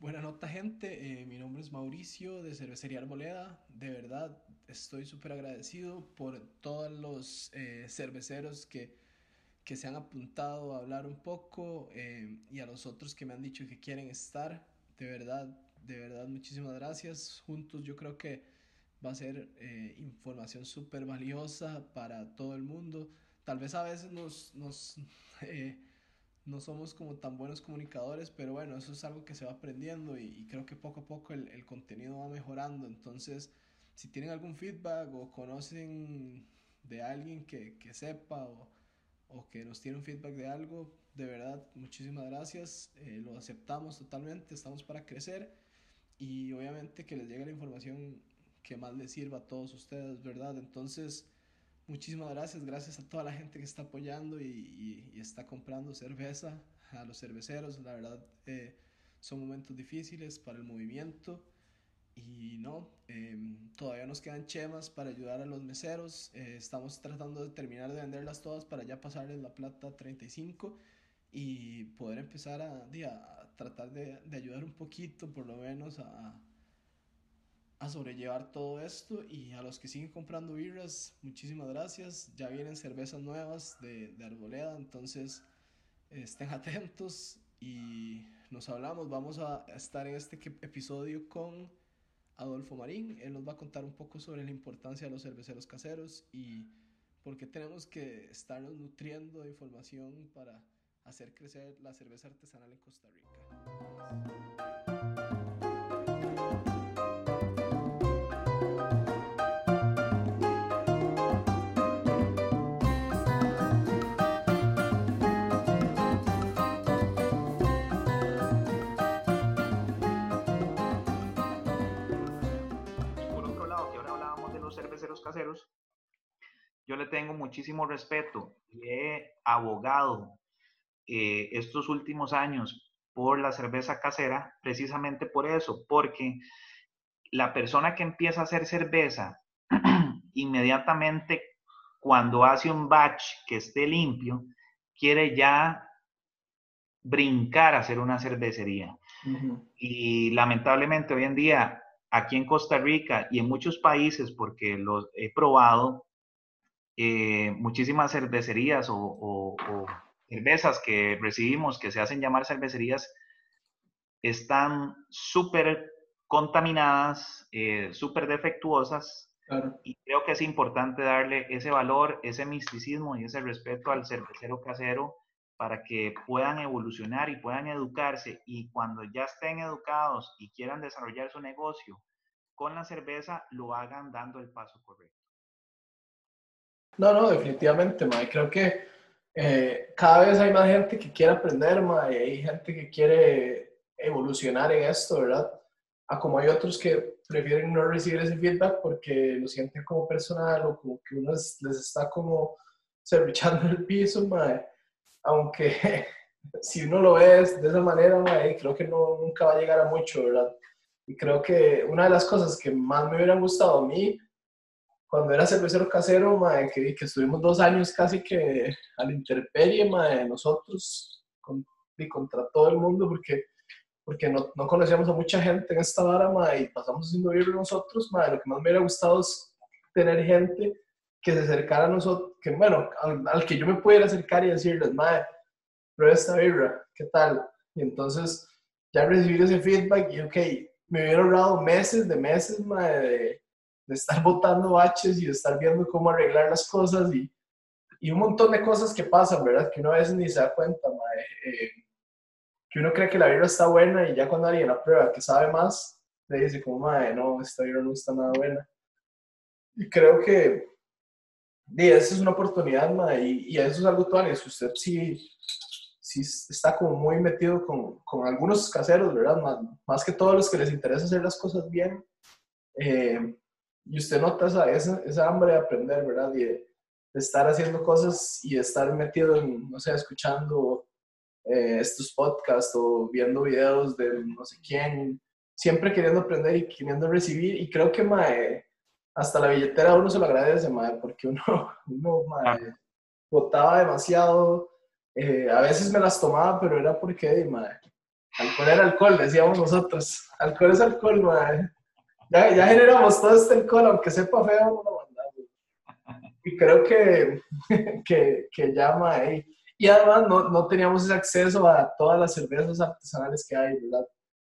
Buena nota, gente. Eh, mi nombre es Mauricio de Cervecería Arboleda. De verdad, estoy súper agradecido por todos los eh, cerveceros que, que, se han apuntado a hablar un poco eh, y a los otros que me han dicho que quieren estar. De verdad, de verdad, muchísimas gracias. Juntos yo creo que va a ser información súper valiosa para todo el mundo. Tal vez a veces nos... nos no somos como tan buenos comunicadores, pero bueno, eso es algo que se va aprendiendo y, creo que poco a poco el, contenido va mejorando. Entonces, si tienen algún feedback o conocen de alguien que, que sepa o, o, que nos tiene un feedback de algo, de verdad, muchísimas gracias. Eh, lo aceptamos totalmente, estamos para crecer y obviamente que les llegue la información que más les sirva a todos ustedes, ¿verdad? Entonces, Muchísimas gracias, gracias a toda la gente que está apoyando y, está comprando cerveza, a los cerveceros, la verdad eh, son momentos difíciles para el movimiento y no, em, todavía nos quedan chemas para ayudar a los meseros, eh, estamos tratando de terminar de venderlas todas para ya pasarles la plata 35 y poder empezar a, tratar de, de, ayudar un poquito por lo menos a a sobrellevar todo esto y a los que siguen comprando birras, muchísimas gracias. Ya vienen cervezas nuevas de, de Arboleda, entonces estén atentos y nos hablamos. Vamos a estar en este episodio con Adolfo Marín. Él nos va a contar un poco sobre la importancia de los cerveceros caseros y por qué tenemos que estarnos nutriendo de información para hacer crecer la cerveza artesanal en Costa Rica. Caseros, yo le tengo muchísimo respeto y he abogado eh, estos últimos años por la cerveza casera precisamente por eso, porque la persona que empieza a hacer cerveza inmediatamente cuando hace un batch que esté limpio, quiere ya brincar a hacer una cervecería. Y lamentablemente hoy en día aquí en Costa Rica y en muchos países, porque los he probado, eh, muchísimas cervecerías o, cervezas que recibimos que se hacen llamar cervecerías están súper contaminadas, eh, súper defectuosas. Y creo que es importante darle ese valor, ese misticismo y ese respeto al cervecero casero para que puedan evolucionar y puedan educarse y cuando ya estén educados y quieran desarrollar su negocio con la cerveza, lo hagan dando el paso correcto. No, no, definitivamente, Mae. Creo que eh, cada vez hay más gente que quiere aprender, Mae, hay gente que quiere evolucionar en esto, ¿verdad? A como hay otros que prefieren no recibir ese feedback porque lo sienten como personal o como que uno les, está como cervichando el piso, Mae aunque si uno lo ve de esa manera, creo que no, nunca va a llegar a mucho, ¿verdad? Y creo que una de las cosas que más me hubieran gustado a mí, cuando era cervecero casero, que, que estuvimos dos años casi que a la intemperie, nosotros, y contra todo el mundo, porque, porque no, no, conocíamos a mucha gente en esta vara, y pasamos haciendo vivir nosotros, lo que más me hubiera gustado es tener gente que se acercara a nosotros, que bueno, al, que yo me pudiera acercar y decirles, madre, prueba esta birra, ¿qué tal? Y entonces ya recibir ese feedback y ok, me hubiera ahorrado meses de meses, madre, de, de, estar botando baches y de estar viendo cómo arreglar las cosas y, y, un montón de cosas que pasan, ¿verdad? Que uno a veces ni se da cuenta, madre. Eh, que uno cree que la birra está buena y ya cuando alguien la prueba que sabe más, le dice como, madre, no, esta birra no está nada buena. Y creo que y esa es una oportunidad, y, y, eso es algo actual, si usted sí, sí está como muy metido con, con algunos caseros, ¿verdad? Más, más, que todos los que les interesa hacer las cosas bien, eh, y usted nota esa, esa, esa, hambre de aprender, ¿verdad? Y de, estar haciendo cosas y de estar metido en, no sé, escuchando eh, estos podcasts o viendo videos de no sé quién, siempre queriendo aprender y queriendo recibir, y creo que, mae, hasta la billetera uno se lo agradece, madre, porque uno, uno madre, botaba demasiado. Eh, a veces me las tomaba, pero era porque, madre, Alcohol era alcohol, decíamos nosotros. Alcohol es alcohol, madre. Ya, ya generamos todo este alcohol, aunque sepa feo, no lo mandamos. Y creo que, que, que ya, madre. Y además no, no, teníamos ese acceso a todas las cervezas artesanales que hay, ¿verdad?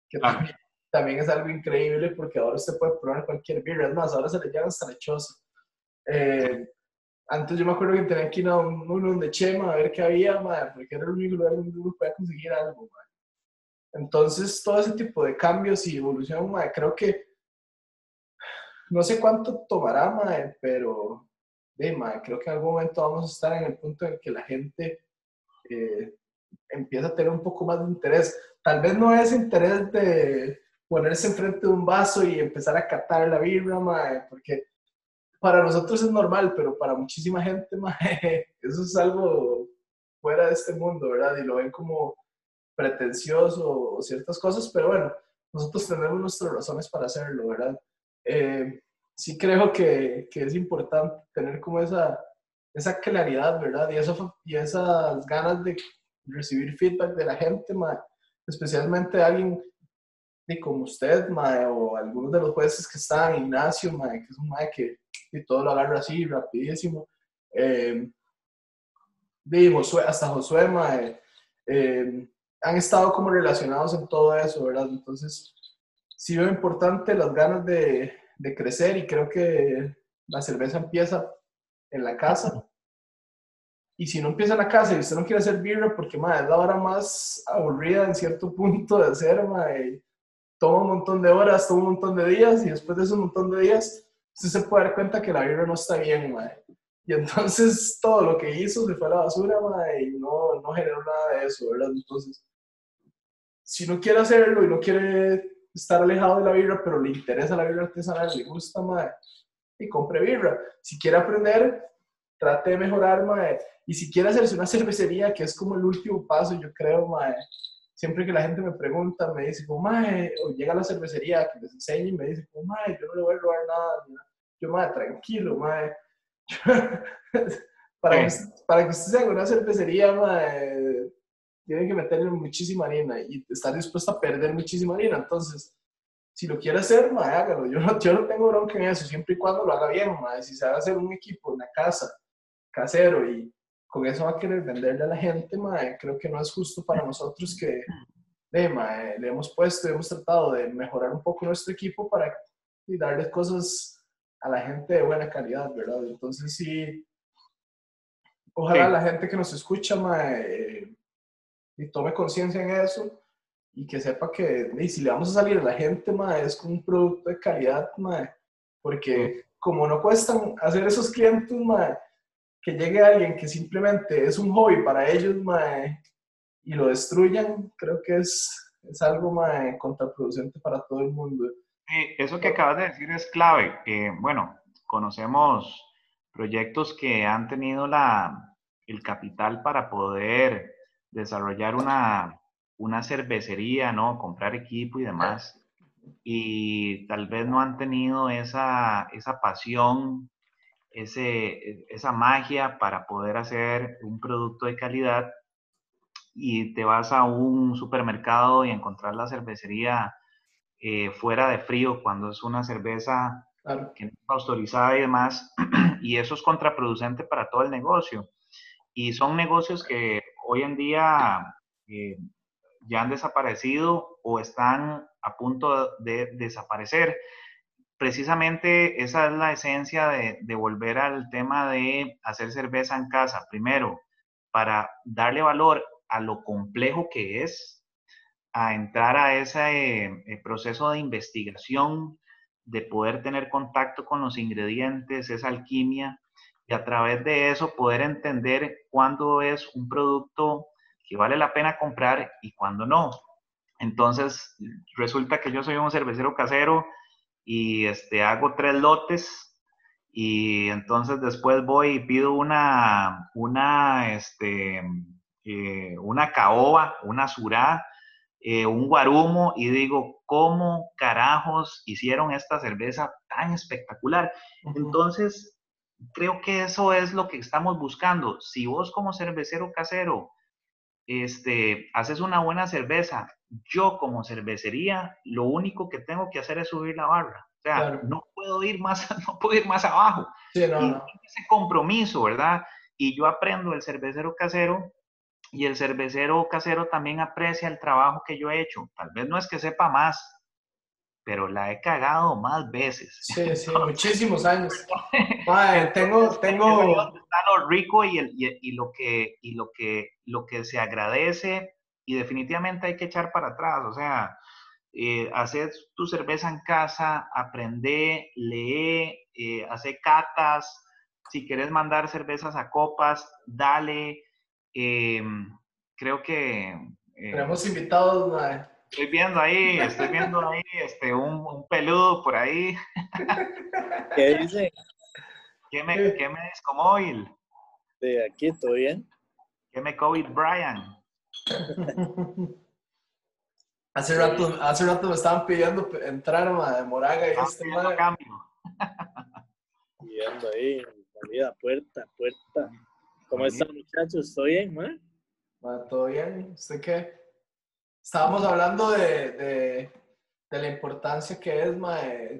Que también, también, es algo increíble porque ahora usted puede probar cualquier birra. Es más, ahora se le llama hasta lechoso. Eh, antes yo me acuerdo que tenía que ir a un, un de Chema a ver qué había, madre, porque era el único lugar donde uno podía conseguir algo, madre. Entonces, todo ese tipo de cambios y evolución, madre, creo que no sé cuánto tomará, madre, pero de, madre, creo que en algún momento vamos a estar en el punto en que la gente eh, empieza a tener un poco más de interés. Tal vez no es interés de ponerse enfrente de un vaso y empezar a catar la birra, madre, porque para nosotros es normal, pero para muchísima gente, madre, eso es algo fuera de este mundo, ¿verdad? Y lo ven como pretencioso o ciertas cosas, pero bueno, nosotros tenemos nuestras razones para hacerlo, ¿verdad? Eh, sí creo que, que, es importante tener como esa, esa claridad, ¿verdad? Y, eso, y esas ganas de recibir feedback de la gente, especialmente de alguien como usted, o algunos de los jueces que están, Ignacio, que es un mae que y todo lo agarra así, rapidísimo. Eh, hasta Josué, mae, eh, han estado como relacionados en todo eso, ¿verdad? Entonces, sí veo importante las ganas de, de crecer y creo que la cerveza empieza en la casa. Y si no empieza en la casa y usted no quiere hacer birra porque madre, es la hora más aburrida en cierto punto de hacer, madre, toma un montón de horas, toma un montón de días y después de ese montón de días usted se puede dar cuenta que la birra no está bien, madre. Y entonces todo lo que hizo se fue a la basura, madre, y no, no generó nada de eso, ¿verdad? Entonces, si no quiere hacerlo y no quiere estar alejado de la birra, pero le interesa la birra artesanal, le gusta, madre, y compre birra. Si quiere aprender, trate de mejorar, madre. Y si quiere hacerse una cervecería, que es como el último paso, yo creo, madre. Siempre que la gente me pregunta, me dice, como, madre, o llega a la cervecería, que les enseñe y me dice, como, madre, yo no le voy a robar nada. Yo, madre, tranquilo, madre. para, que, para que usted se haga una cervecería, madre, tiene que meterle muchísima harina y estar dispuesto a perder muchísima harina. Entonces, si lo quiere hacer, madre, hágalo. Yo no, yo no tengo bronca en eso, siempre y cuando lo haga bien, madre. Si se va a hacer un equipo en la casa, casero, y con eso va a querer venderle a la gente, madre, creo que no es justo para nosotros que de, madre, le hemos puesto, hemos tratado de mejorar un poco nuestro equipo para y darles cosas a la gente de buena calidad, ¿verdad? Entonces, sí, ojalá la gente que nos escucha, madre, y tome conciencia en eso y que sepa que si le vamos a salir a la gente, ma, es con un producto de calidad, ma, porque como no cuestan hacer esos clientes, ma, que llegue alguien que simplemente es un hobby para ellos y lo destruyan, creo que es, es algo ma, contraproducente para todo el mundo. Eso que acabas de decir es clave. bueno, conocemos proyectos que han tenido la, el capital para poder desarrollar una, una cervecería, ¿no? Comprar equipo y demás. Y tal vez no han tenido esa, esa pasión, ese, esa magia para poder hacer un producto de calidad. Y te vas a un supermercado y encontrar la cervecería eh, fuera de frío cuando es una cerveza que no está autorizada y demás. Y eso es contraproducente para todo el negocio. Y son negocios que hoy en día eh, ya han desaparecido o están a punto de desaparecer. Precisamente esa es la esencia de, volver al tema de hacer cerveza en casa. Primero, para darle valor a lo complejo que es, a entrar a ese eh, proceso de investigación, de poder tener contacto con los ingredientes, esa alquimia, y a través de eso poder entender cuándo es un producto que vale la pena comprar y cuándo no. Entonces, resulta que yo soy un cervecero casero y este, hago tres lotes y entonces después voy y pido una, una, este, eh, una caoba, una surá, eh, un guarumo y digo, ¿cómo carajos hicieron esta cerveza tan espectacular? Entonces, creo que eso es lo que estamos buscando. Si vos como cervecero casero este, haces una buena cerveza yo como cervecería, lo único que tengo que hacer es subir la barra. O sea, no puedo ir más, no puedo ir más abajo. Sí, no, no. Ese compromiso, ¿verdad? Y yo aprendo el cervecero casero y el cervecero casero también aprecia el trabajo que yo he hecho. Tal vez no es que sepa más, pero la he cagado más veces. Sí, sí, muchísimos años. tengo, tengo... Está lo rico y, el, y, lo, que, y lo, que, lo que se agradece y definitivamente hay que echar para atrás. O sea, eh, hacer tu cerveza en casa, aprende, lee, eh, hace catas. Si quieres mandar cervezas a copas, dale. Em, creo que... Eh, Tenemos invitados, Estoy viendo ahí, estoy viendo ahí este, un, un peludo por ahí. ¿Qué dice? ¿Qué me, qué me Oil? De aquí, ¿todo bien? ¿Qué me COVID Brian? hace, rato, hace rato me estaban pidiendo entrar de Moraga y este madre. cambio. Viendo ahí, salida, puerta, puerta. ¿Cómo están muchachos? ¿Todo bien, man? ¿Todo bien? ¿Usted qué? Estábamos hablando de, de, de, la importancia que es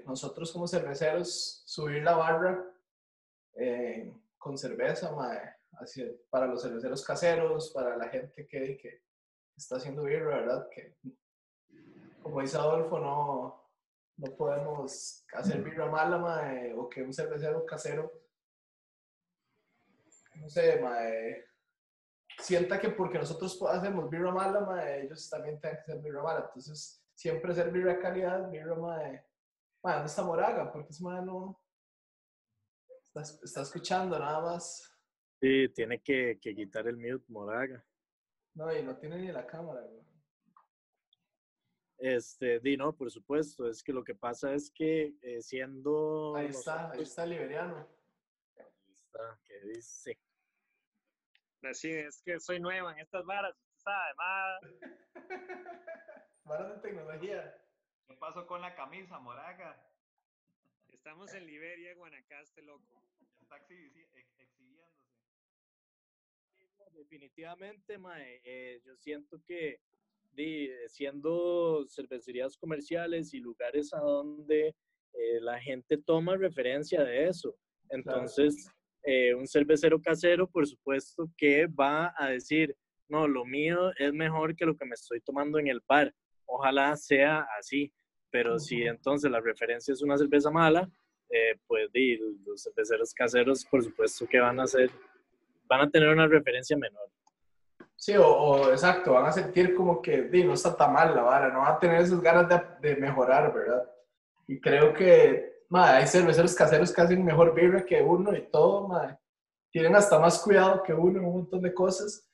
nosotros como cerveceros subir la barra eh, con cerveza para los cerveceros caseros, para la gente que, está haciendo birra, ¿verdad? Que, como dice Adolfo, no, no podemos hacer birra mala o que un cervecero casero, no sé, mae, sienta que porque nosotros hacemos birra mala, ellos también tienen que hacer birra mala. Entonces, siempre hacer birra de calidad, birra mae. Mae, ¿dónde está Moraga? Porque ese mae no está, escuchando nada más. Sí, tiene que, que, quitar el mute Moraga. No, y no tiene ni la cámara, Este, di, no, por supuesto. Es que lo que pasa es que eh, siendo. Ahí está, ahí está Liberiano. Ahí está, ¿qué dice? Sí, es que soy nueva en estas varas, ¿sabes? Varas de tecnología. ¿Qué pasó con la camisa, Moraga? Estamos en Liberia, Guanacaste, loco. Está exhibiéndose. Definitivamente, mae, eh, yo siento que siendo cervecerías comerciales y lugares a donde eh, la gente toma referencia de eso. Entonces, eh, un cervecero casero, por supuesto, que va a decir, no, lo mío es mejor que lo que me estoy tomando en el bar. Ojalá sea así, pero si entonces la referencia es una cerveza mala, eh, pues los cerveceros caseros, por supuesto que van a ser, van a tener una referencia menor. Sí, o, exacto, van a sentir como que di, no está tan mal la vara, no van a tener esas ganas de, de mejorar, ¿verdad? Y creo que hay cerveceros caseros que hacen mejor birra que uno y todo, madre. Tienen hasta más cuidado que uno en un montón de cosas.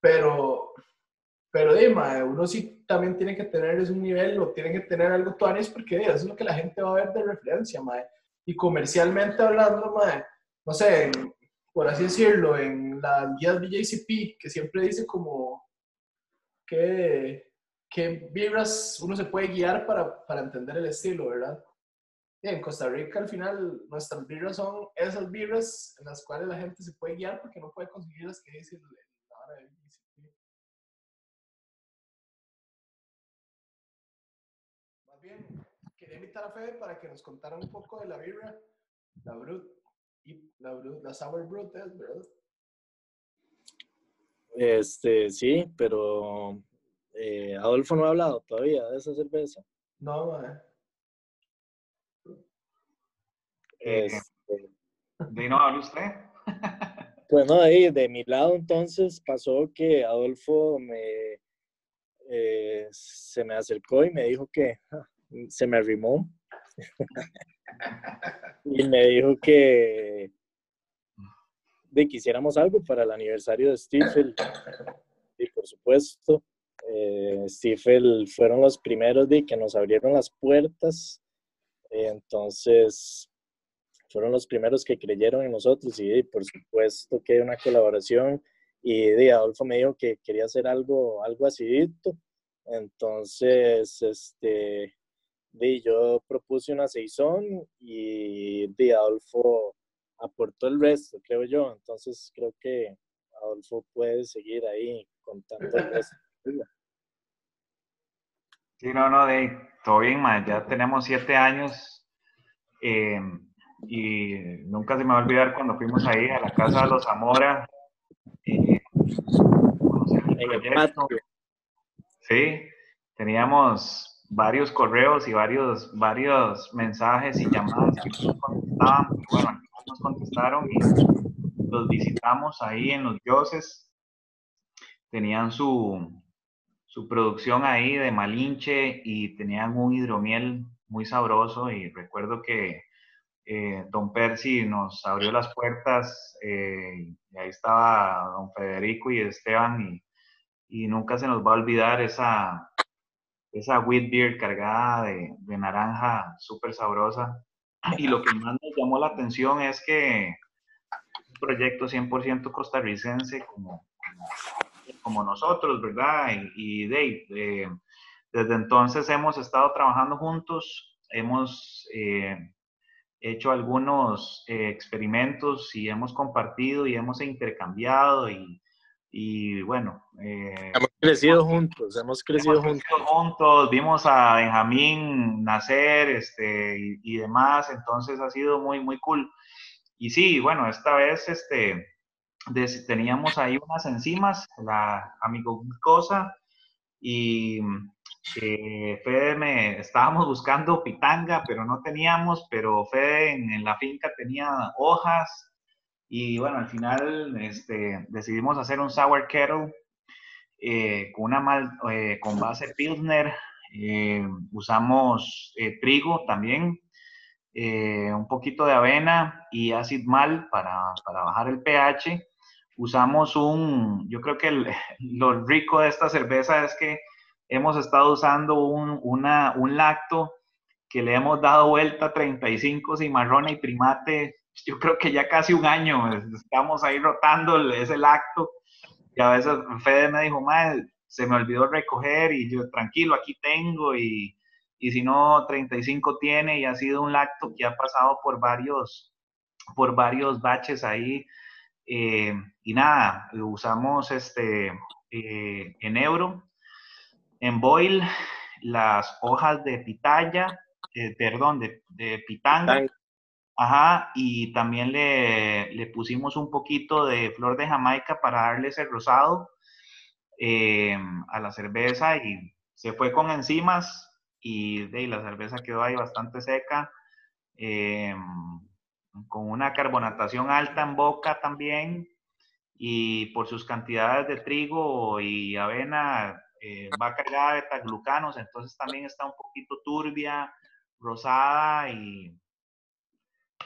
Pero, pero di, uno sí también tiene que tener es un nivel o tiene que tener algo tuanis porque eso es lo que la gente va a ver de referencia, madre. Y comercialmente hablando, madre, no sé, por así decirlo, en las guías BJCP, que siempre dice como que, que birras uno se puede guiar para, para entender el estilo, ¿verdad? en Costa Rica al final nuestras birras son esas birras en las cuales la gente se puede guiar porque no puede conseguir las que dicen la hora de Más bien, quería invitar a Fede para que nos contara un poco de la birra, la y la, la Sour ¿verdad? Este, sí, pero eh, Adolfo no ha hablado todavía de esa cerveza. No, madre. Este, ¿De no habla usted? bueno, ahí de mi lado entonces pasó que Adolfo me, eh, se me acercó y me dijo que se me arrimó y me dijo que de que hiciéramos algo para el aniversario de Stifel. Y por supuesto, eh, Stifel fueron los primeros de que nos abrieron las puertas. Entonces, fueron los primeros que creyeron en nosotros y por supuesto que una colaboración y de Adolfo me dijo que quería hacer algo, algo así. Entonces, este, de, yo propuse una season y de Adolfo aportó el resto, creo yo. Entonces, creo que Adolfo puede seguir ahí contando el resto. Sí, no, no, de todo bien, ma. Ya tenemos siete años eh, y nunca se me va a olvidar cuando fuimos ahí a la casa de los Zamora. eh, el. Sí, teníamos varios correos y varios, varios mensajes y llamadas que no contestaban. Bueno, nos contestaron y los visitamos ahí en los dioses. Tenían su, su producción ahí de Malinche y tenían un hidromiel muy sabroso y recuerdo que eh, don Percy nos abrió las puertas eh, y ahí estaba don Federico y Esteban y y nunca se nos va a olvidar esa, esa wheat beer cargada de, naranja súper sabrosa. Y lo que más nos llamó la atención es que un proyecto 100% costarricense como, como, nosotros, ¿verdad? Y, y Dave, eh, desde entonces hemos estado trabajando juntos, hemos eh, hecho algunos eh, experimentos y hemos compartido y hemos intercambiado y, y bueno, eh, Hemos crecido juntos, hemos crecido hemos juntos. juntos, vimos a Benjamín nacer este, y, y demás, entonces ha sido muy, muy cool. Y sí, bueno, esta vez este, des- teníamos ahí unas enzimas, la amigo glucosa, y eh, Fede me, estábamos buscando pitanga, pero no teníamos, pero Fede en, en la finca tenía hojas, y bueno, al final este, decidimos hacer un sour kettle eh, con una mal, eh, con base Pilsner. eh, usamos eh, trigo también, eh, un poquito de avena y acid mal para, para bajar el pH. Usamos un, yo creo que el- lo rico de esta cerveza es que hemos estado usando un, una, un lacto que le hemos dado vuelta 35 cimarrona y primate, yo creo que ya casi un año, estamos ahí rotando ese lacto y a veces Fede me dijo, madre, se me olvidó recoger y yo, tranquilo, aquí tengo y, y si no, 35 tiene y ha sido un lacto que ha pasado por varios, por varios baches ahí. eh, y nada, usamos este, eh, en euro, en boil, las hojas de pitaya, eh, perdón, de, de. Pitanga. Ajá, y también le, le pusimos un poquito de flor de Jamaica para darle ese rosado eh, a la cerveza y se fue con enzimas y la cerveza quedó ahí bastante seca, eh, con una carbonatación alta en boca también y por sus cantidades de trigo y avena eh, va cargada de betaglucanos, entonces también está un poquito turbia, rosada y,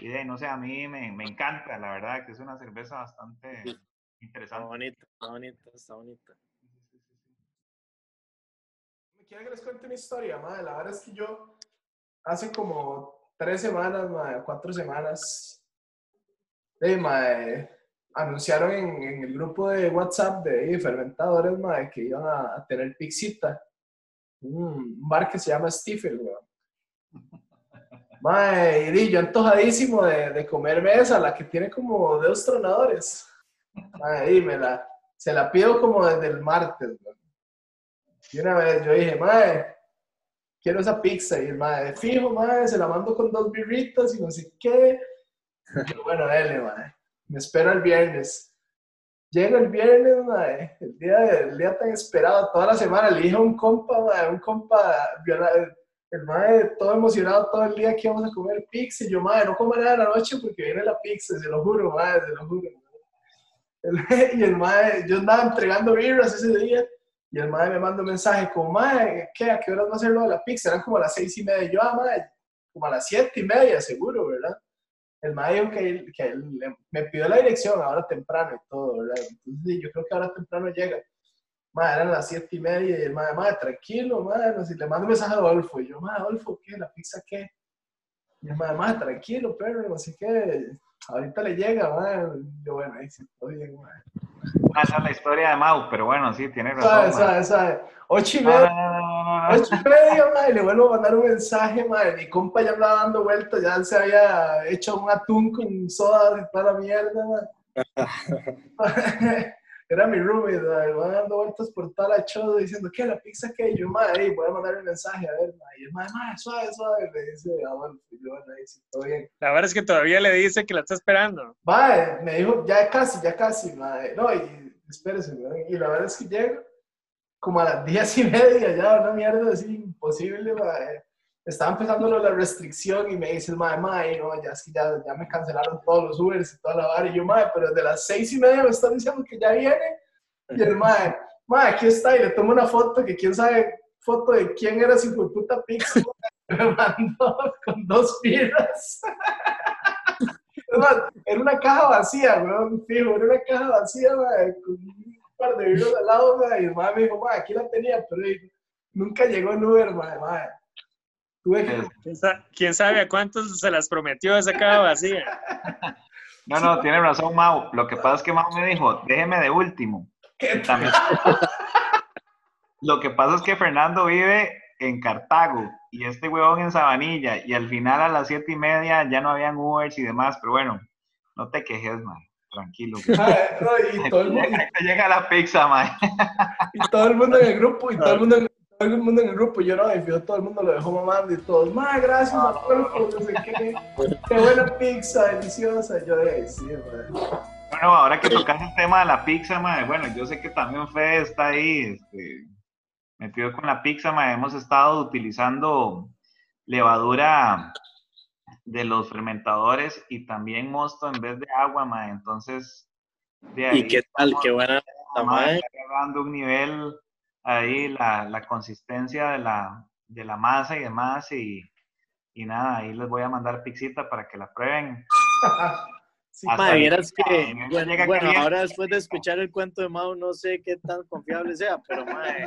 y de, no sé, a mí me, me encanta, la verdad, que es una cerveza bastante Está interesante. bonita, está bonita, está bonita. ¿Me quieren que les cuente una historia, madre? La verdad es que yo hace como tres semanas, madre, cuatro semanas, de, madre, anunciaron en, en el grupo de WhatsApp de fermentadores, madre, que iban a, a tener Pixita, un bar que se llama Stifel, weón. Mae, y yo antojadísimo de, de comerme esa, la que tiene como dedos tronadores. Mae, y me la, se la pido como desde el martes, weón. Y una vez yo dije, mae, quiero esa pizza. Y el mae, fijo, mae, se la mando con dos birritas y no sé qué. Bueno, dale, mae. Me espero el viernes. Llega el viernes, mae, el día, el día tan esperado, toda la semana. Le dije a un compa, mae, un compa, viola- el mae todo emocionado todo el día que íbamos a comer pizza. Yo, mae, no coma nada en la noche porque viene la pizza, se lo juro, mae, se lo juro. Y el mae, yo andaba entregando birras ese día. Y el madre me manda un mensaje como, madre, ¿qué? ¿A qué horas va a ser de la pizza? Eran como a las seis y media. Yo, ah, madre, como a las siete y media, seguro, ¿verdad? El madre dijo que, que me pidió la dirección ahora temprano y todo, ¿verdad? Entonces yo creo que ahora temprano llega. Madre, eran las siete y media y el madre, madre, tranquilo, madre, sé, le mando un mensaje a Adolfo. Y yo, madre, Adolfo, ¿qué? ¿La pizza qué? Y el madre, madre, tranquilo, perro, sé qué. Ahorita le llega, madre. Y yo, bueno, ahí sí, todo bien, madre. Ah, esa es la historia de Mau, pero bueno, sí, tiene Sabe, razón. ma. sabe, sabe. Ocho y media. no, no, no, no, no. ocho y media, madre, le vuelvo a mandar un mensaje, madre. Mi compa ya andaba dando vueltas, ya se había hecho un atún con soda y toda la mierda, madre. era mi roommate, mae dando vueltas por toda la choza diciendo, ¿qué? ¿La pizza qué? Y yo, madre, voy a mandar un mensaje, a ver, mae. Y el mae, mae, suave, suave. Me dice, ah, bueno, y yo, bueno, sí, todo bien. La verdad es que todavía le dice que la está esperando. Mae, me dijo, ya casi, ya casi, mae. No, y espérese. Y la verdad es que llego como a las diez y media, ya, una mierda así, imposible, mae. Estaba empezando la restricción y me dice el mae, mae, no, ya es que ya, ya me cancelaron todos los Ubers y toda la vara. Y yo, mae, pero desde las seis y media me están diciendo que ya viene. Y el mae, mae, aquí está, y le tomo una foto que quién sabe, foto de quién era su puta pizza. Me mandó con dos piedras. Era una caja vacía, weón, fijo, era una caja vacía, mae, con un par de virus al lado, mae, y el mae me dijo, mae, aquí la tenía, pero nunca llegó el Uber, mae, mae. Tuve que... ¿Quién, sa- quién sabe a cuántos se las prometió esa caja vacía? No, no, tiene razón, Mau. Lo que pasa es que Mau me dijo, déjeme de último. ¿Qué También- Lo que pasa es que Fernando vive en Cartago y este huevón en Sabanilla y al final a las siete y media ya no habían Ubers y demás, pero bueno, no te quejes, man. Tranquilo. no, y, todo el mundo, Llega, llega la pizza, man. y todo el mundo en el grupo, y todo el mundo, todo el mundo en el grupo, yo no, y fijo, todo el mundo lo dejó mamando y todos, mae, gracias, Adolfo, no sé qué, qué buena pizza, deliciosa. Yo de sí. Bueno, ahora que tocas el tema de la pizza, mae, bueno, yo sé que también Fede está ahí este, metido con la pizza, mae. Hemos estado utilizando levadura de los fermentadores y también mosto en vez de agua, mae. Entonces, de ahí ¿Y qué tal? Qué buena está agarrando un nivel ahí, la, la consistencia de la, de la masa y demás. Y, y nada, ahí les voy a mandar pixita para que la prueben. Sí, vieras que, bueno, bueno, ahora después de escuchar el cuento de Mau, no sé qué tan confiable sea, pero mae,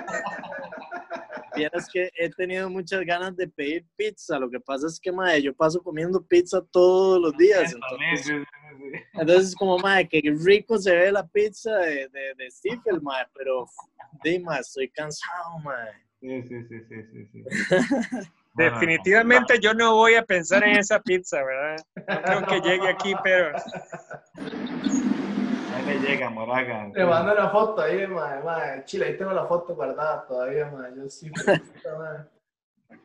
vieras que he tenido muchas ganas de pedir pizza. Lo que pasa es que, mae, yo paso comiendo pizza todos los días. Entonces, entonces como, mae, qué rico se ve la pizza de, de, de Stifel, mae, pero, di, mae, estoy cansado, mae. Sí, sí, sí, sí, sí, Definitivamente yo no voy a pensar en esa pizza, ¿verdad? No creo que llegue aquí, pero Ahí le llega, Moraga. Te mando una foto ahí, mae, mae. Chile, ahí tengo la foto guardada todavía, mae. Yo sí, mae.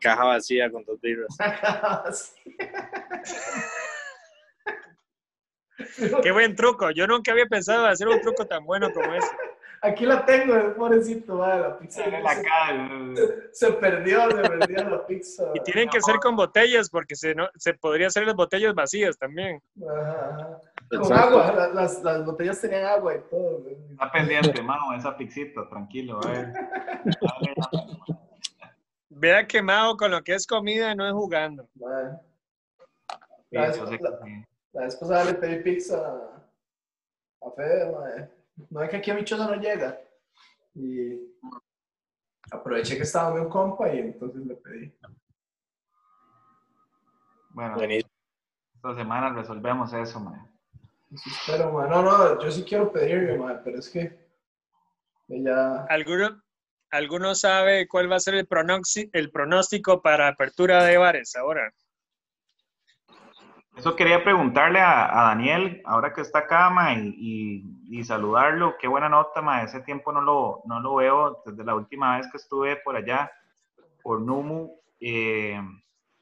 Caja vacía con dos birras. Sí. qué buen truco. Yo nunca había pensado en hacer un truco tan bueno como ese. Aquí la tengo, el pobrecito, mae. La pizza Sale la se, cara. se perdió, se perdió la pizza. Y tienen que ser con botellas, porque se, no, se podría hacer las botellas vacías también. Ajá, ajá. Con agua, la- las, las botellas tenían agua y todo. güey. Está pendiente, mano, esa pixita, tranquilo. Dale, Vea quemado con lo que es comida, no es jugando. Sí, La vez, la- la vez pasada le pedí pizza a Fede, mae. No es que aquí a mi choza no llega. Y aproveché que estaba con un compa y entonces le pedí. Bueno, Buenísimo. esta semana resolvemos eso, man. Eso espero, mae. No, no, yo sí quiero pedirle, mae, pero es que ella... ¿Alguno, ¿Alguno sabe cuál va a ser el, el pronóstico para apertura de bares ahora? Eso quería preguntarle a, Daniel, ahora que está acá, ma, y, saludarlo. Qué buena nota, ma. Ese tiempo no lo, no lo veo desde la última vez que estuve por allá, por Numu. eh,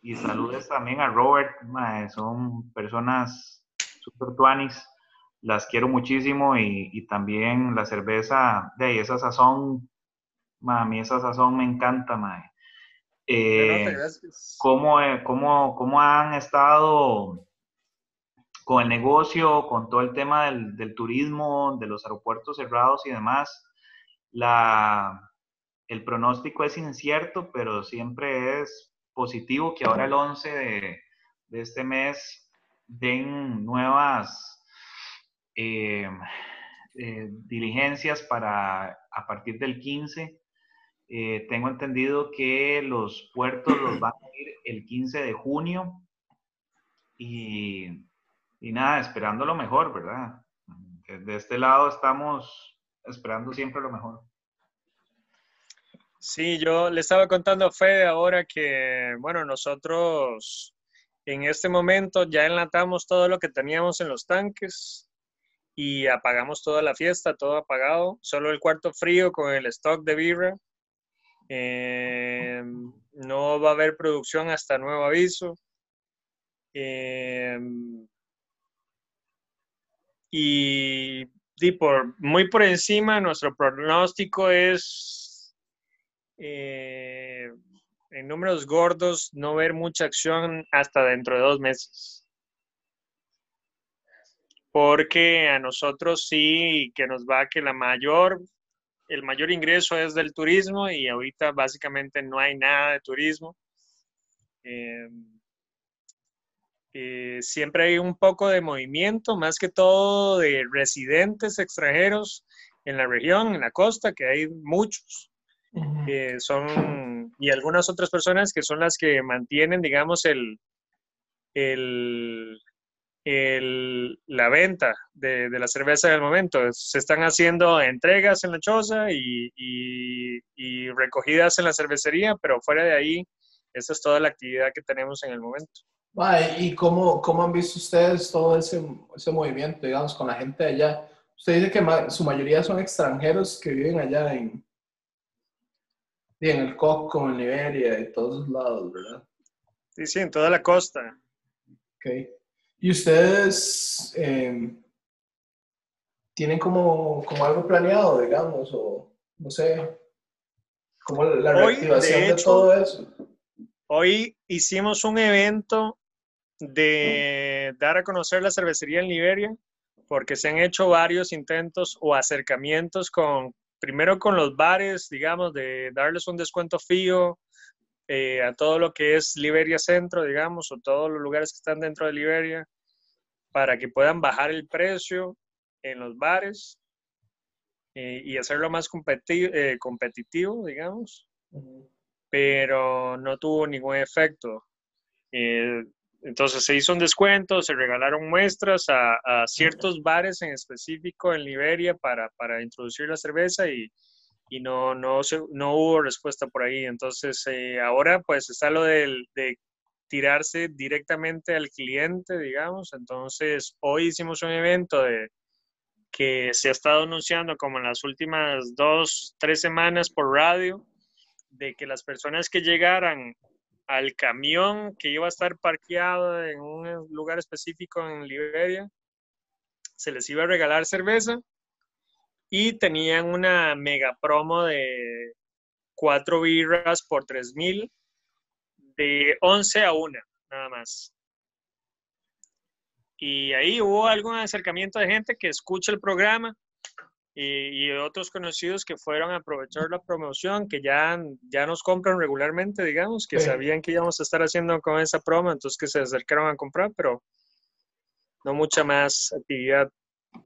y saludes también a Robert, ma. Son personas super tuanis. Las quiero muchísimo y, y también la cerveza, de ahí, esa sazón, ma, a mí esa sazón me encanta, ma. Eh, cómo, eh, cómo, cómo han estado con el negocio, con todo el tema del, del turismo, de los aeropuertos cerrados y demás. La, el pronóstico es incierto, pero siempre es positivo que ahora el 11 de, de este mes den nuevas eh, eh, diligencias para a partir del 15 eh, tengo entendido que los puertos los van a abrir el 15 de junio y, y nada, esperando lo mejor, ¿verdad? De este lado estamos esperando siempre lo mejor. Sí, yo le estaba contando a Fede ahora que, bueno, nosotros en este momento ya enlatamos todo lo que teníamos en los tanques y apagamos toda la fiesta, todo apagado, solo el cuarto frío con el stock de birra. Eh, no va a haber producción hasta nuevo aviso. Eh, y, por, muy por encima, nuestro pronóstico es eh, en números gordos no ver mucha acción hasta dentro de dos meses porque a nosotros sí que nos va que la mayor, el mayor ingreso es del turismo y ahorita básicamente no hay nada de turismo. Eh, eh, siempre hay un poco de movimiento, más que todo de residentes extranjeros en la región, en la costa, que hay muchos. son, y algunas otras personas que son las que mantienen, digamos, el, el, la venta de, la cerveza en el momento. Se están haciendo entregas en la choza y, recogidas en la cervecería, pero fuera de ahí, esa es toda la actividad que tenemos en el momento. ¿Y cómo, cómo han visto ustedes todo ese, ese movimiento, digamos, con la gente allá? Usted dice que su mayoría son extranjeros que viven allá en, en el Coco, en Liberia y todos lados, ¿verdad? Sí, sí, en toda la costa. Okay. ¿Y ustedes em, tienen como, como, algo planeado, digamos, o no sé, como la reactivación de, todo eso? Hoy hicimos un evento de dar a conocer la cervecería en Liberia, porque se han hecho varios intentos o acercamientos con, primero con los bares, digamos, de darles un descuento fijo eh, a todo lo que es Liberia Centro, digamos, o todos los lugares que están dentro de Liberia, para que puedan bajar el precio en los bares eh, y hacerlo más eh, competitivo, digamos, pero no tuvo ningún efecto. entonces se hizo un descuento, se regalaron muestras a, ciertos bares en específico en Liberia para, para introducir la cerveza y, y no, no, no hubo respuesta por ahí. Entonces, eh, ahora pues está lo de tirarse directamente al cliente, digamos. Entonces, hoy hicimos un evento de, que se ha estado anunciando como en las últimas dos, tres semanas por radio, de que las personas que llegaran al camión que iba a estar parqueado en un lugar específico en Liberia, se les iba a regalar cerveza y tenían una mega promo de cuatro birras por tres mil de 11 a 1, nada más. Y ahí hubo algún acercamiento de gente que escucha el programa y, otros conocidos que fueron a aprovechar la promoción, que ya, ya nos compran regularmente, digamos, que sabían que íbamos a estar haciendo con esa promo, entonces que se acercaron a comprar, pero no mucha más actividad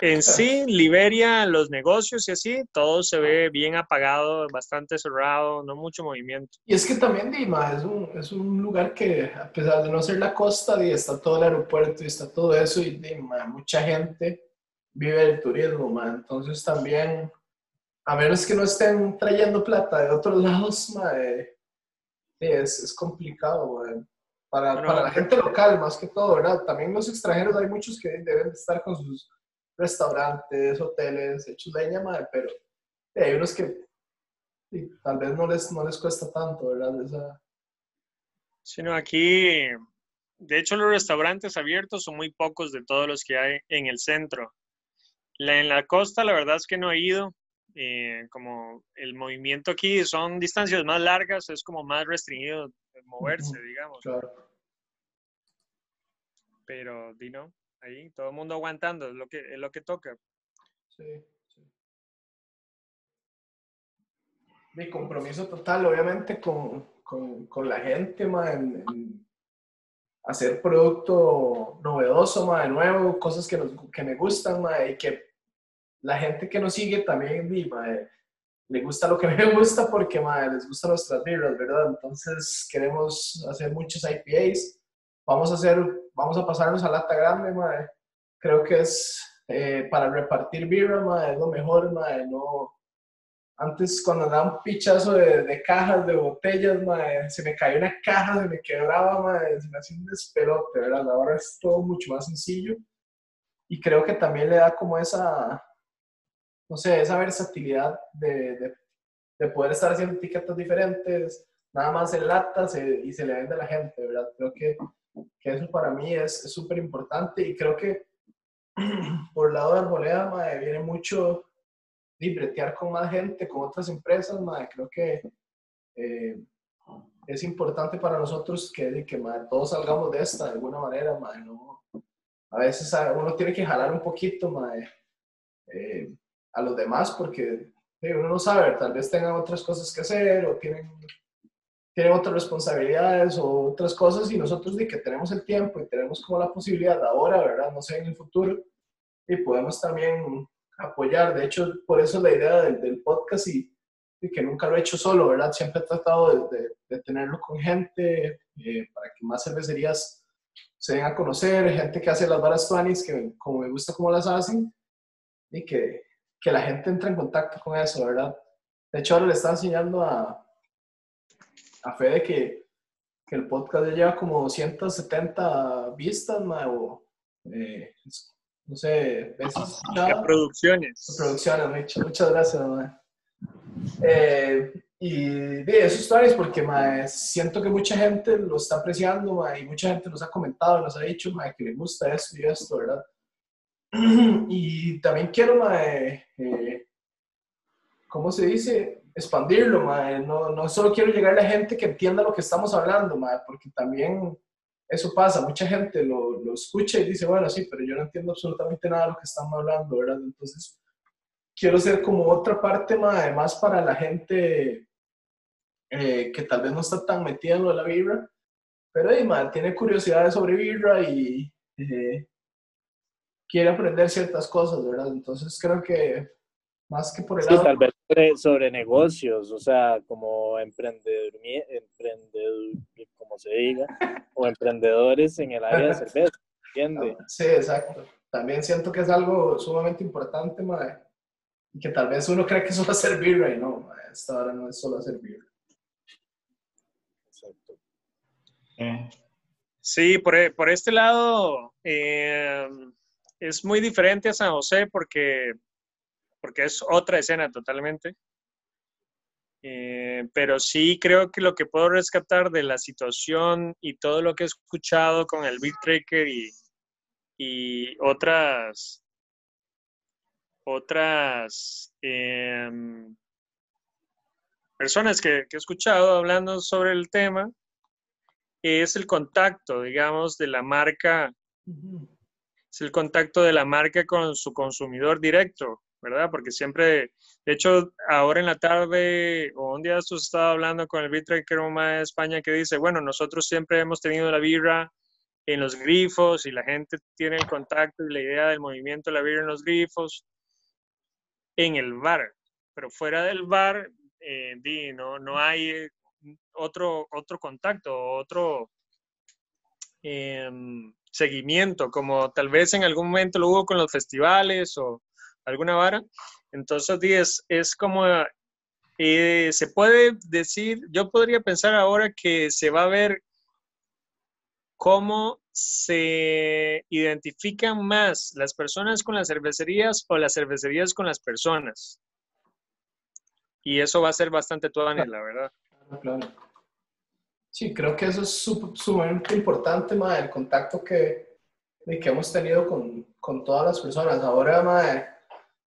en sí, Liberia, los negocios y así, todo se ve bien apagado, bastante cerrado, no mucho movimiento. Y es que también, Dima, es un, es un lugar que, a pesar de no ser la costa, está todo el aeropuerto y está todo eso, y Dima, mucha gente vive del turismo, man. entonces también, a menos que no estén trayendo plata de otros lados, es, es, complicado, Para, para la gente local, más que todo, ¿verdad? También los extranjeros, hay muchos que deben estar con sus restaurantes, hoteles hechos leña, madre, pero hay unos que tal vez no les, no les cuesta tanto, ¿verdad? Esa... Sino aquí, de hecho, los restaurantes abiertos son muy pocos de todos los que hay en el centro. La, en la costa, la verdad es que no he ido. Eh, como el movimiento aquí son distancias más largas, es como más restringido moverse, digamos. Claro. Pero, Dino ahí, todo el mundo aguantando, es lo que, es lo que toca. Sí, sí. Mi compromiso total, obviamente, con, con, con la gente, en, hacer producto novedoso, de nuevo, cosas que, nos, que me gustan, y que la gente que nos sigue también, le gusta lo que me gusta porque les gustan nuestras birras, ¿verdad? Entonces queremos hacer muchos IPAs vamos a hacer, vamos a pasarnos a lata grande, madre. Creo que es eh, para repartir birra, madre, es lo mejor, madre. No, antes cuando andaba un pichazo de, de, cajas, de botellas, madre, se me caía una caja, se me quebraba, madre, se me hacía un despelote, ¿verdad? Ahora es todo mucho más sencillo. y creo que también le da como esa, no sé, esa versatilidad de, de, de poder estar haciendo etiquetas diferentes, nada más en latas y se le vende a la gente, ¿verdad? Creo que, que eso para mí es súper importante y creo que por el lado de Arboleda, madre, viene mucho libretear con más gente, con otras empresas, madre, creo que eh, es importante para nosotros que, que todos salgamos de esta de alguna manera, madre, ¿no? A veces uno tiene que jalar un poquito, madre, eh, a los demás porque uno no sabe, tal vez tengan otras cosas que hacer o tienen, tienen otras responsabilidades o otras cosas y nosotros de que tenemos el tiempo y tenemos como la posibilidad ahora, ¿verdad? No sé, en el futuro, y podemos también apoyar. De hecho, por eso la idea del, del podcast y, y, que nunca lo he hecho solo, ¿verdad? Siempre he tratado de, de, tenerlo con gente eh, para que más cervecerías se den a conocer, gente que hace las varas tuanis, que como me gusta cómo las hacen, y que, que la gente entre en contacto con eso, ¿verdad? De hecho, ahora le está enseñando a, a Fede que, que el podcast ya lleva como 270 vistas, o, eh, no sé, veces Producciones. Producciones, muchas, gracias, Eh, y de esos stories porque siento que mucha gente lo está apreciando y mucha gente nos ha comentado, nos ha dicho que le gusta esto y esto, ¿verdad? y también quiero, eh, ¿cómo se dice? Expandirlo, No, no solo quiero llegar a la gente que entienda lo que estamos hablando, porque también eso pasa, mucha gente lo, lo, escucha y dice, bueno, sí, pero yo no entiendo absolutamente nada de lo que estamos hablando, ¿verdad? Entonces, quiero ser como otra parte más, además para la gente eh, que tal vez no está tan metida en lo de la vibra, pero ahí, tiene curiosidad sobre vibra y eh, quiere aprender ciertas cosas, ¿verdad? Entonces creo que más que por el sí, tal vez sobre, negocios, o sea, como emprendedor, emprendedor, como se diga, o emprendedores en el área de cerveza, ¿entiende? Sí, exacto. También siento que es algo sumamente importante, madre, y que tal vez uno cree que solo hacer birra y no, madre, esta hora no es solo hacer birra. Exacto. Eh. Sí, por, e, por este lado eh, es muy diferente a San José porque porque es otra escena totalmente. Eh, pero sí creo que lo que puedo rescatar de la situación y todo lo que he escuchado con el Big Tracker y, y otras otras em, personas que, que, he escuchado hablando sobre el tema es el contacto, digamos, de la marca, es el contacto de la marca con su consumidor directo. ¿Verdad? Porque siempre, de hecho, ahora en la tarde o un día esto estaba hablando con el Bitraker de España que dice, bueno, nosotros siempre hemos tenido la birra en los grifos y la gente tiene el contacto y la idea del movimiento de la birra en los grifos en el bar, pero fuera del bar, eh, no, no hay otro, otro contacto, otro em, seguimiento, como tal vez en algún momento lo hubo con los festivales o alguna vara. Entonces, es, es como, eh, se puede decir, yo podría pensar ahora que se va a ver cómo se identifican más las personas con las cervecerías o las cervecerías con las personas. Y eso va a ser bastante tuanes, la verdad. Sí, creo que eso es sumamente importante, el contacto que, que hemos tenido con, con todas las personas. Ahora, madre,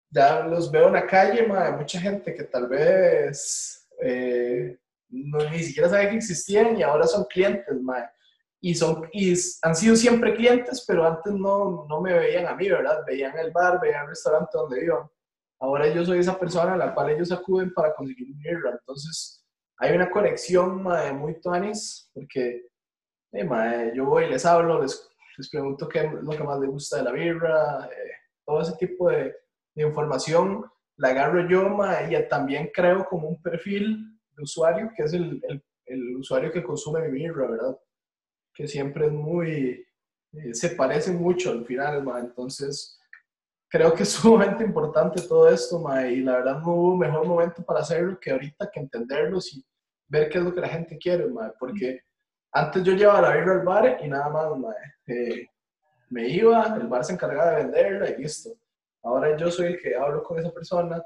ya los veo en la calle, ma, mucha gente que tal vez eh, no, ni siquiera sabe que existían y ahora son clientes, ma. Y, son, y han sido siempre clientes, pero antes no, no me veían a mí, ¿verdad? Veían el bar, veían el restaurante donde iban. Ahora yo soy esa persona a la cual ellos acuden para conseguir birra. Entonces, hay una conexión ma, muy tuanis, porque eh, yo voy les hablo, les, les pregunto qué es lo que más les gusta de la birra, eh, todo ese tipo de, información la agarro yo y también creo como un perfil de usuario, que es el, el, el usuario que consume mi birra, ¿verdad? Que siempre es muy, eh, se parece mucho al final, ma. entonces creo que es sumamente importante todo esto, ma, y la verdad no hubo mejor momento para hacerlo que ahorita que entenderlos y ver qué es lo que la gente quiere, ma, porque antes yo llevaba la birra al bar y nada más, ma, eh, me iba, el bar se encargaba de venderla y listo. Ahora yo soy el que hablo con esa persona,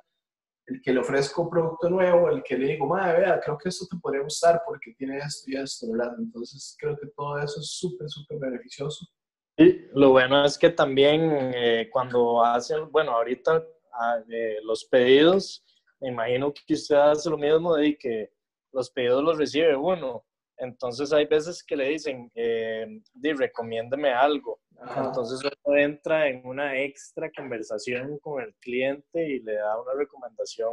el que le ofrezco producto nuevo, el que le digo, madre, vea, creo que esto te podría gustar porque tiene esto y esto, ¿verdad? Entonces creo que todo eso es súper, súper beneficioso. Y lo bueno es que también eh, cuando hacen, bueno, ahorita ah, eh, los pedidos, me imagino que usted hace lo mismo de que los pedidos los recibe uno. Entonces hay veces que le dicen, eh, recomiéndeme algo. Entonces uno entra en una extra conversación con el cliente y le da una recomendación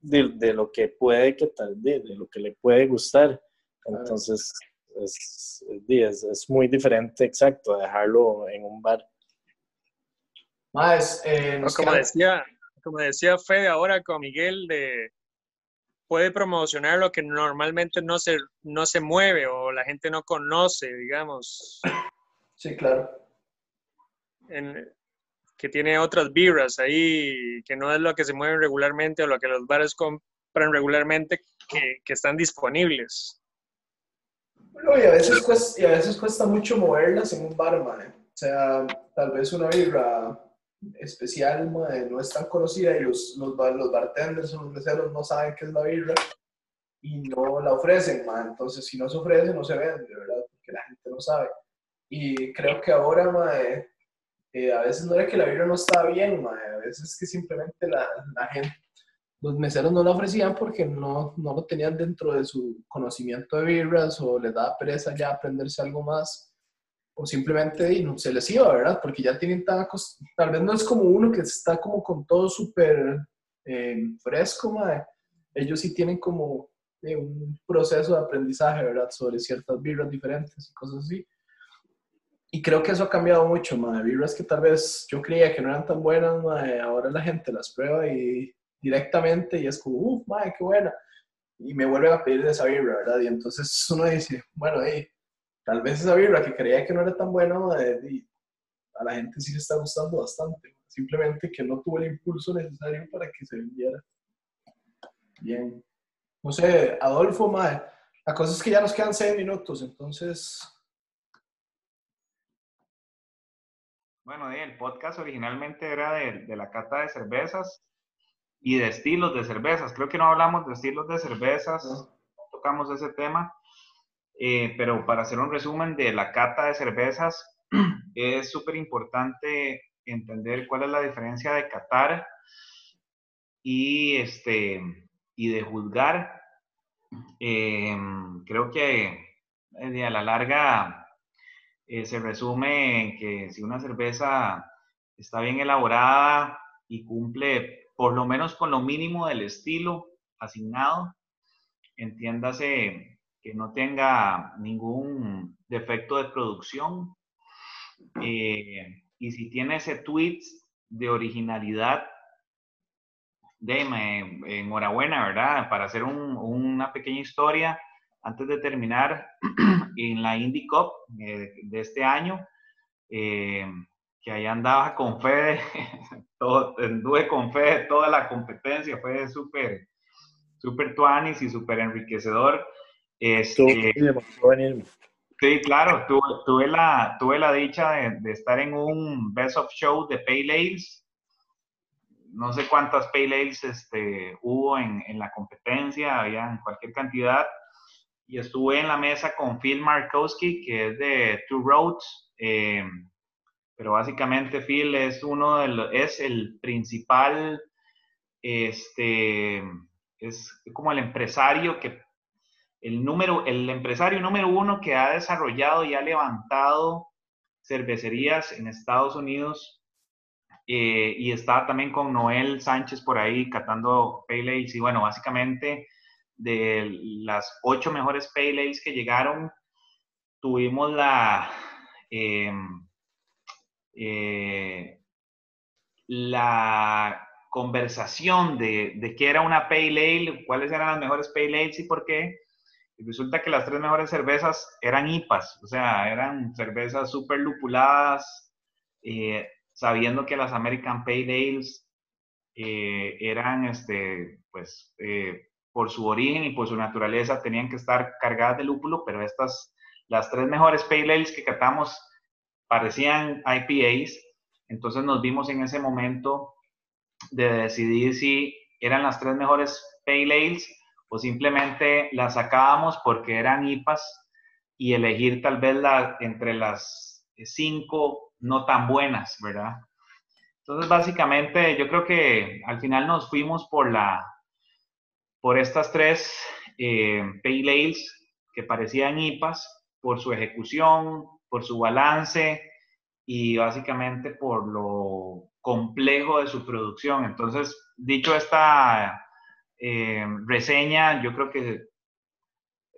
de, de lo que puede que tal de, de lo que le puede gustar. Entonces es, es, es, muy diferente, exacto, dejarlo en un bar. Más, eh, como, decía, como decía Fede ahora con Miguel, de, puede promocionar lo que normalmente no se, no se mueve o la gente no conoce, digamos. Sí, claro. que tiene otras birras ahí, que no es lo que se mueve regularmente o lo que los bares compran regularmente, que, que están disponibles. Bueno, y a, veces cuesta, y a veces cuesta mucho moverlas en un bar, O sea, tal vez una birra especial, no es tan conocida y los, los, los bartenders o los meseros no saben qué es la birra y no la ofrecen, man. Entonces, si no se ofrece, no se vende, ¿verdad? Porque la gente no sabe. Y creo que ahora, mae, eh, a veces no era que la birra no estaba bien, mae, a veces es que simplemente la, la, gente, los meseros no la ofrecían porque no, no lo tenían dentro de su conocimiento de birras o les daba pereza ya aprenderse algo más o simplemente no, se les iba, ¿verdad? Porque ya tienen tan tal vez no es como uno que está como con todo súper eh, fresco, mae. ellos sí tienen como eh, un proceso de aprendizaje, ¿verdad? Sobre ciertas birras diferentes y cosas así. Y creo que eso ha cambiado mucho, madre. Birras que tal vez yo creía que no eran tan buenas, madre, ahora la gente las prueba y directamente y es como, uff, madre, qué buena. Y me vuelven a pedir de esa birra, ¿verdad? Y entonces uno dice, bueno, hey, tal vez esa birra que creía que no era tan buena, madre, a la gente sí le está gustando bastante. Simplemente que no tuvo el impulso necesario para que se vendiera. Bien. No sé, Adolfo, madre, la cosa es que ya nos quedan seis minutos, entonces Bueno, el podcast originalmente era de, la cata de cervezas y de estilos de cervezas. Creo que no hablamos de estilos de cervezas, no tocamos ese tema, eh, pero para hacer un resumen de la cata de cervezas, es súper importante entender cuál es la diferencia de catar y, este, y de juzgar. Eh, creo que eh, a la larga eh, se resume en que si una cerveza está bien elaborada y cumple por lo menos con lo mínimo del estilo asignado, entiéndase que no tenga ningún defecto de producción eh, y si tiene ese tweet de originalidad, de enhorabuena, ¿verdad? Para hacer una pequeña historia, antes de terminar, en la Indy Cup eh, de este año, eh, que ahí andaba con fe, todo, con fe toda la competencia, fue súper, súper tuanis y súper enriquecedor. Este, sí, claro, tuve, tuve, la, tuve la dicha de, estar en un Best of Show de Pale Ales. No sé cuántas Pale Ales este, hubo en, en la competencia, había cualquier cantidad y estuve en la mesa con Phil Markowski, que es de Two Roads, eh, pero básicamente Phil es uno de los, es el principal, este, es como el empresario que, el número, el empresario número uno que ha desarrollado y ha levantado cervecerías en Estados Unidos eh, y está también con Noel Sánchez por ahí catando Pale y bueno, básicamente de las ocho mejores Pale que llegaron, tuvimos la, em, eh, la conversación de, de, qué era una Pale Ale, cuáles eran las mejores Pale Ales y por qué. Resulta que las tres mejores cervezas eran IPAs, o sea, eran cervezas súper lupuladas, eh, sabiendo que las American Pale Ales eh, eran, este, pues, por su origen y por su naturaleza tenían que estar cargadas de lúpulo, pero estas, las tres mejores pale ales que catamos, parecían IPAs, entonces nos vimos en ese momento de decidir si eran las tres mejores Pale Ales o simplemente las sacábamos porque eran IPAs y elegir tal vez la, entre las cinco no tan buenas, ¿verdad? Entonces, básicamente, yo creo que al final nos fuimos por la, por estas tres eh, Pale Ales que parecían IPAs, por su ejecución, por su balance y básicamente por lo complejo de su producción. Entonces, dicho esta eh, reseña, yo creo que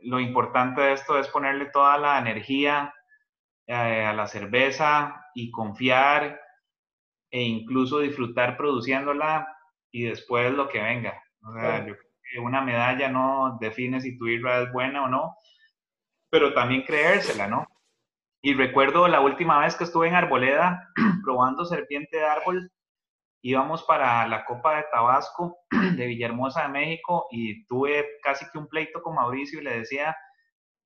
lo importante de esto es ponerle toda la energía eh, a la cerveza y confiar e incluso disfrutar produciéndola y después lo que venga. O sea, yo creo que una medalla no define si tu irra es buena o no, pero también creérsela, ¿no? Y recuerdo la última vez que estuve en Arboleda probando serpiente de árbol, íbamos para la Copa de Tabasco de Villahermosa de México y tuve casi que un pleito con Mauricio y le decía,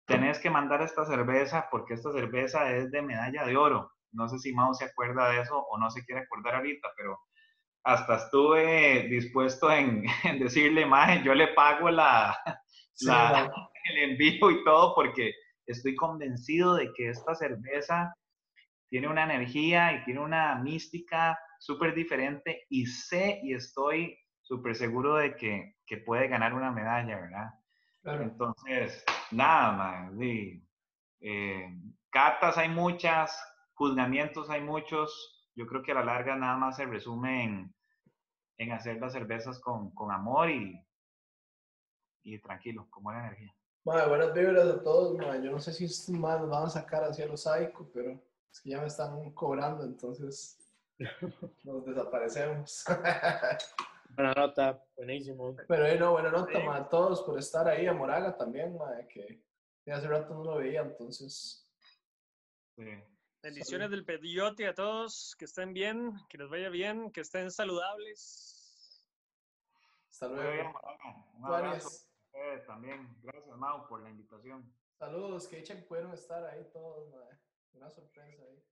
tenés que mandar esta cerveza porque esta cerveza es de medalla de oro. No sé si Mau se acuerda de eso o no se quiere acordar ahorita, pero hasta estuve dispuesto en, decirle, Maje, yo le pago la, el envío y todo porque estoy convencido de que esta cerveza tiene una energía y tiene una mística súper diferente y sé y estoy súper seguro de que, que, puede ganar una medalla, ¿verdad? Entonces, nada más, eh, cartas hay muchas, juzgamientos hay muchos, yo creo que a la larga nada más se resume en, en hacer las cervezas con, con amor y, y tranquilo, con buena energía. buenas vibras a todos, yo no sé si estos más van a sacar hacia los psycho, pero es que ya me están cobrando, entonces nos desaparecemos. Buena nota, buenísimo. Pero eh, no, buena nota a todos por estar ahí, a Moraga también, que hace rato no lo veía, entonces. Bendiciones del pediote a todos, que estén bien, que les vaya bien, que estén saludables. Hasta luego. Un abrazo. también, gracias Mau por la invitación. Saludos, que echen pudieron estar ahí todos, una sorpresa ahí.